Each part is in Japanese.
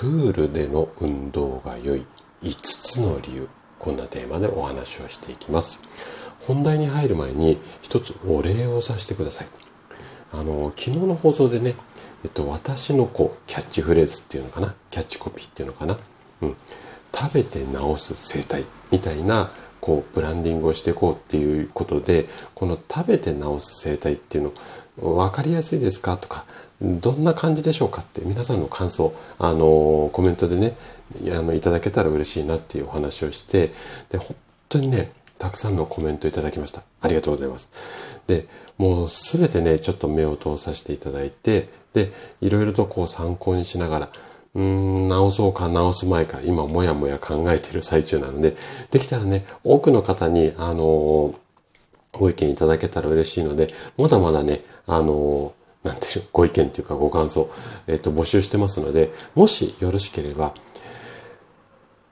プールでの運動が良い。5つの理由。こんなテーマでお話をしていきます。本題に入る前に一つお礼をさせてください。あの昨日の放送でねえっと、私のこうキャッチフレーズっていうのかな？キャッチコピーっていうのかな、うん、食べて治す生態。みたいなこうブランディングをしていこうっていうことでこの食べて治す生態っていうの分かりやすいですか？とかどんな感じでしょうか？って皆さんの感想あのコメントでねあのいただけたら嬉しいなっていうお話をしてで本当にねたくさんのコメントいただきました。ありがとうございます。で、もうすべてね、ちょっと目を通させていただいて、で、いろいろとこう参考にしながら、うーん、直そうか直す前か、今もやもや考えている最中なので、できたらね、多くの方に、あのー、ご意見いただけたら嬉しいので、まだまだね、あのー、なんていう、ご意見っていうかご感想、えっ、と、募集してますので、もしよろしければ、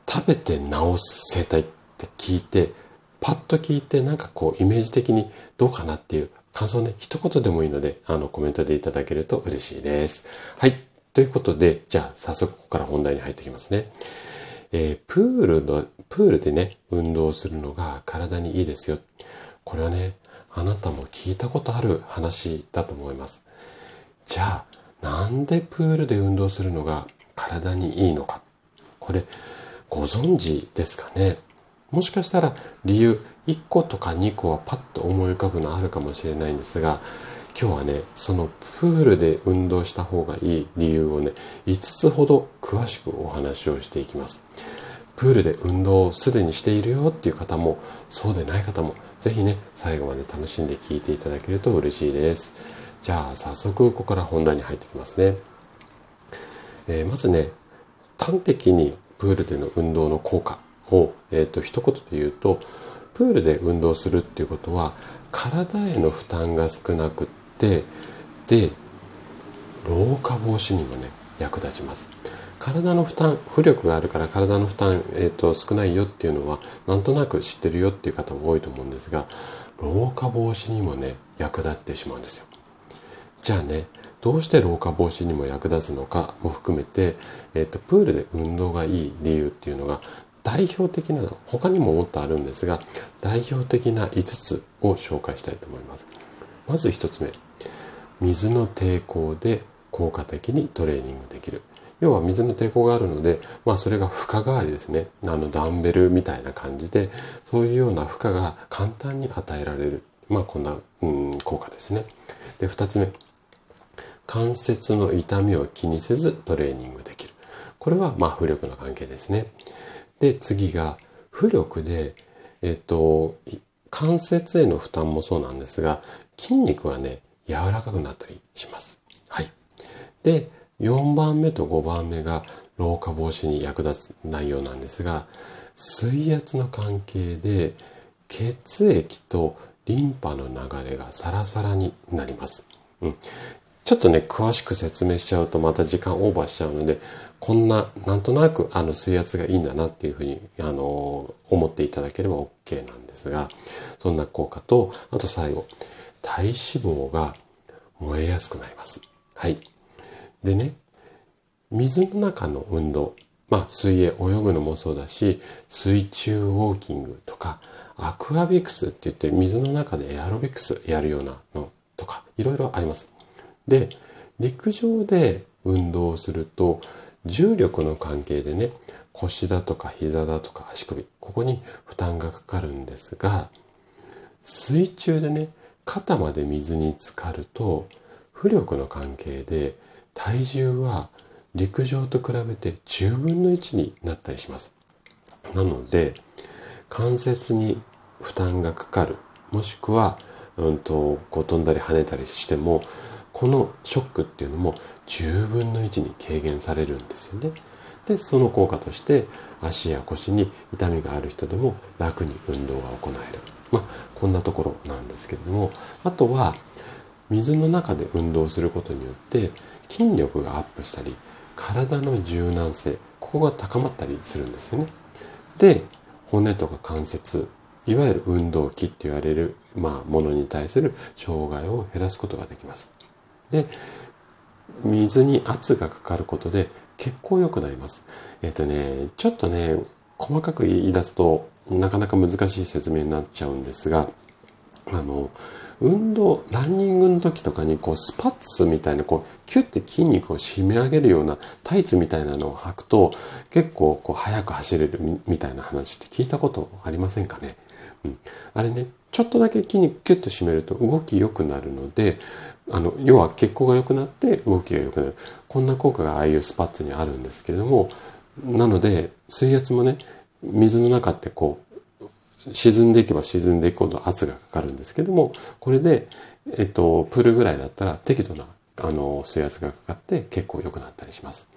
食べて治す生態って聞いて、パッと聞いてなんかこうイメージ的にどうかなっていう感想ね、一言でもいいので、あのコメントでいただけると嬉しいです。はい。ということで、じゃあ早速ここから本題に入ってきますね。えー、プールの、プールでね、運動するのが体にいいですよ。これはね、あなたも聞いたことある話だと思います。じゃあ、なんでプールで運動するのが体にいいのか。これ、ご存知ですかね？もしかしたら理由1個とか2個はパッと思い浮かぶのあるかもしれないんですが今日はねそのプールで運動した方がいい理由をね5つほど詳しくお話をしていきますプールで運動をすでにしているよっていう方もそうでない方も是非ね最後まで楽しんで聞いていただけると嬉しいです。じゃあ早速ここから本題に入ってきますね、えー、まずね端的にプールでの運動の効果を、えーと、一言で言うとプールで運動するっていうことは体への負担が少なくってで老化防止にもね役立ちます。体の負担浮力があるから体の負担、えーと、少ないよっていうのはなんとなく知ってるよっていう方も多いと思うんですが老化防止にもね役立ってしまうんですよ。じゃあねどうして老化防止にも役立つのかも含めて、えーとプールで運動がいい理由っていうのが代表的な他にももっとあるんですが代表的な5つを紹介したいと思います。まず1つ目水の抵抗で効果的にトレーニングできる。要は水の抵抗があるので、まあそれが負荷代わりですね。あのダンベルみたいな感じで、そういうような負荷が簡単に与えられる。まあこんな、うん、効果ですね。で、二つ目。関節の痛みを気にせずトレーニングできる。これはまあ浮力の関係ですね。で、次が、浮力で、えっと、関節への負担もそうなんですが、筋肉はね、柔らかくなったりします。はい。で、4番目と5番目が老化防止に役立つ内容なんですが、水圧の関係で血液とリンパの流れがサラサラになります。うん、ちょっとね、詳しく説明しちゃうとまた時間オーバーしちゃうので、こんな、なんとなくあの水圧がいいんだなっていうふうに、あの、思っていただければ OK なんですが、そんな効果と、あと最後、体脂肪が燃えやすくなります。はい。でね、水の中の運動、まあ水泳、泳ぐのもそうだし、水中ウォーキングとか、アクアビクスって言って水の中でエアロビクスやるようなのとか、いろいろあります。で、陸上で運動をすると、重力の関係でね、腰だとか膝だとか足首、ここに負担がかかるんですが、水中でね、肩まで水に浸かると、浮力の関係で体重は陸上と比べて10分の1になったりします。なので、関節に負担がかかる、もしくは、うんと、こう飛んだり跳ねたりしても、このショックっていうのも10分の1に軽減されるんですよね。でその効果として足や腰に痛みがある人でも楽に運動が行える。まあ、こんなところなんですけれどもあとは水の中で運動することによって筋力がアップしたり体の柔軟性ここが高まったりするんですよね。で骨とか関節いわゆる運動器って言われる、まあ、ものに対する障害を減らすことができます。で水に圧がかかることで血行良くなります。えっ、ー、とね、ちょっとね、細かく言い出すとなかなか難しい説明になっちゃうんですが、あの、運動、ランニングの時とかにこうスパッツみたいなこうキュッて筋肉を締め上げるようなタイツみたいなのを履くと結構こう速く走れるみたいな話って聞いたことありませんかね、うん、あれね、ちょっとだけ筋肉キュッと締めると動き良くなるので、あの、要は血行が良くなって動きが良くなる。こんな効果がああいうスパッツにあるんですけれども、なので、水圧もね、水の中ってこう、沈んでいけば沈んでいくほど圧がかかるんですけども、これで、えっと、プールぐらいだったら適度な、あの、水圧がかかって結構良くなったりします。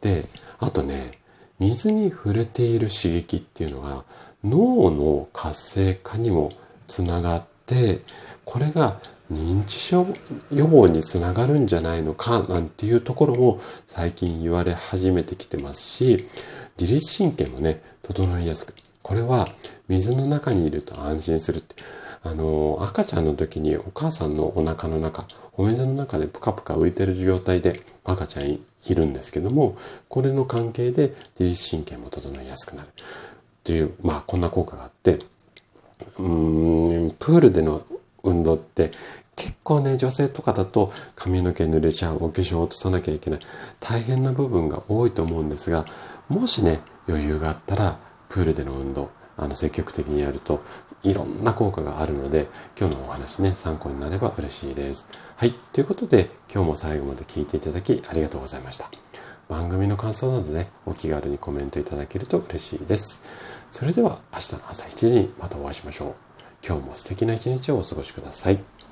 で、あとね、水に触れている刺激っていうのが脳の活性化にもつながってこれが認知症予防につながるんじゃないのかなんていうところも最近言われ始めてきてますし自律神経もね整いやすくこれは水の中にいると安心するって。あの赤ちゃんの時にお母さんのお腹の中お水の中でプカプカ浮いてる状態で赤ちゃんいるんですけどもこれの関係で自律神経も整いやすくなる。というまあこんな効果があってうーんプールでの運動って結構ね女性とかだと髪の毛濡れちゃうお化粧落とさなきゃいけない大変な部分が多いと思うんですがもしね余裕があったらプールでの運動あの積極的にやるといろんな効果があるので今日のお話ね参考になれば嬉しいです。はい。ということで今日も最後まで聞いていただきありがとうございました。番組の感想などねお気軽にコメントいただけると嬉しいです。それでは明日の朝7時にまたお会いしましょう。今日も素敵な一日をお過ごしください。